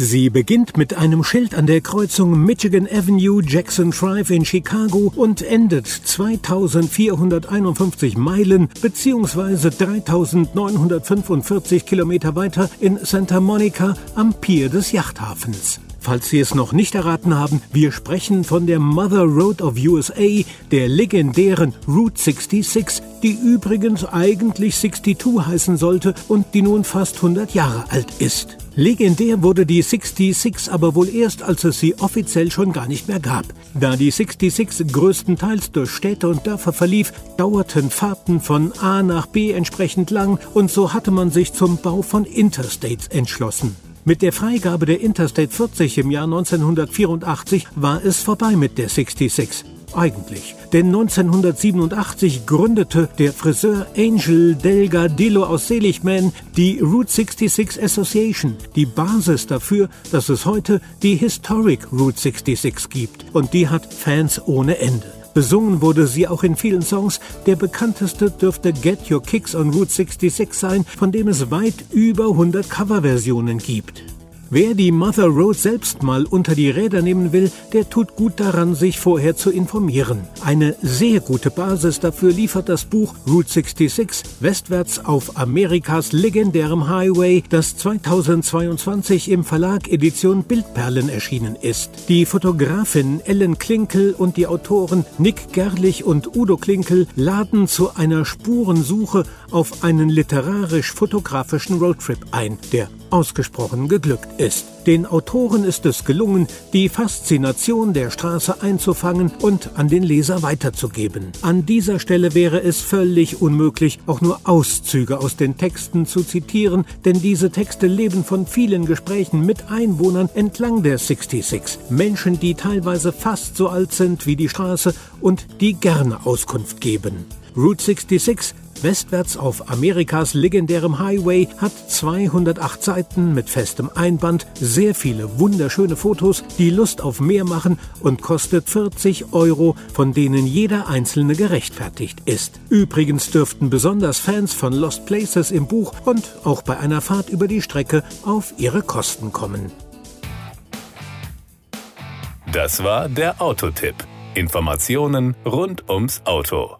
Sie beginnt mit einem Schild an der Kreuzung Michigan Avenue Jackson Drive in Chicago und endet 2451 Meilen bzw. 3945 Kilometer weiter in Santa Monica am Pier des Yachthafens. Falls Sie es noch nicht erraten haben, wir sprechen von der Mother Road of USA, der legendären Route 66, die übrigens eigentlich 62 heißen sollte und die nun fast 100 Jahre alt ist. Legendär wurde die 66 aber wohl erst, als es sie offiziell schon gar nicht mehr gab. Da die 66 größtenteils durch Städte und Dörfer verlief, dauerten Fahrten von A nach B entsprechend lang und so hatte man sich zum Bau von Interstates entschlossen. Mit der Freigabe der Interstate 40 im Jahr 1984 war es vorbei mit der 66. Eigentlich. Denn 1987 gründete der Friseur Angel Delgadillo aus Seligman die Route 66 Association, die Basis dafür, dass es heute die Historic Route 66 gibt. Und die hat Fans ohne Ende. Besungen wurde sie auch in vielen Songs. Der bekannteste dürfte Get Your Kicks on Route 66 sein, von dem es weit über 100 Coverversionen gibt. Wer die Mother Road selbst mal unter die Räder nehmen will, der tut gut daran, sich vorher zu informieren. Eine sehr gute Basis dafür liefert das Buch Route 66 westwärts auf Amerikas legendärem Highway, das 2022 im Verlag Edition Bildperlen erschienen ist. Die Fotografin Ellen Klinkel und die Autoren Nick Gerlich und Udo Klinkel laden zu einer Spurensuche auf einen literarisch-fotografischen Roadtrip ein, der ausgesprochen geglückt ist. Den Autoren ist es gelungen, die Faszination der Straße einzufangen und an den Leser weiterzugeben. An dieser Stelle wäre es völlig unmöglich, auch nur Auszüge aus den Texten zu zitieren, denn diese Texte leben von vielen Gesprächen mit Einwohnern entlang der 66. Menschen, die teilweise fast so alt sind wie die Straße und die gerne Auskunft geben. Route 66 Westwärts auf Amerikas legendärem Highway hat 208 Seiten mit festem Einband, sehr viele wunderschöne Fotos, die Lust auf mehr machen und kostet 40 Euro, von denen jeder einzelne gerechtfertigt ist. Übrigens dürften besonders Fans von Lost Places im Buch und auch bei einer Fahrt über die Strecke auf ihre Kosten kommen. Das war der Autotipp. Informationen rund ums Auto.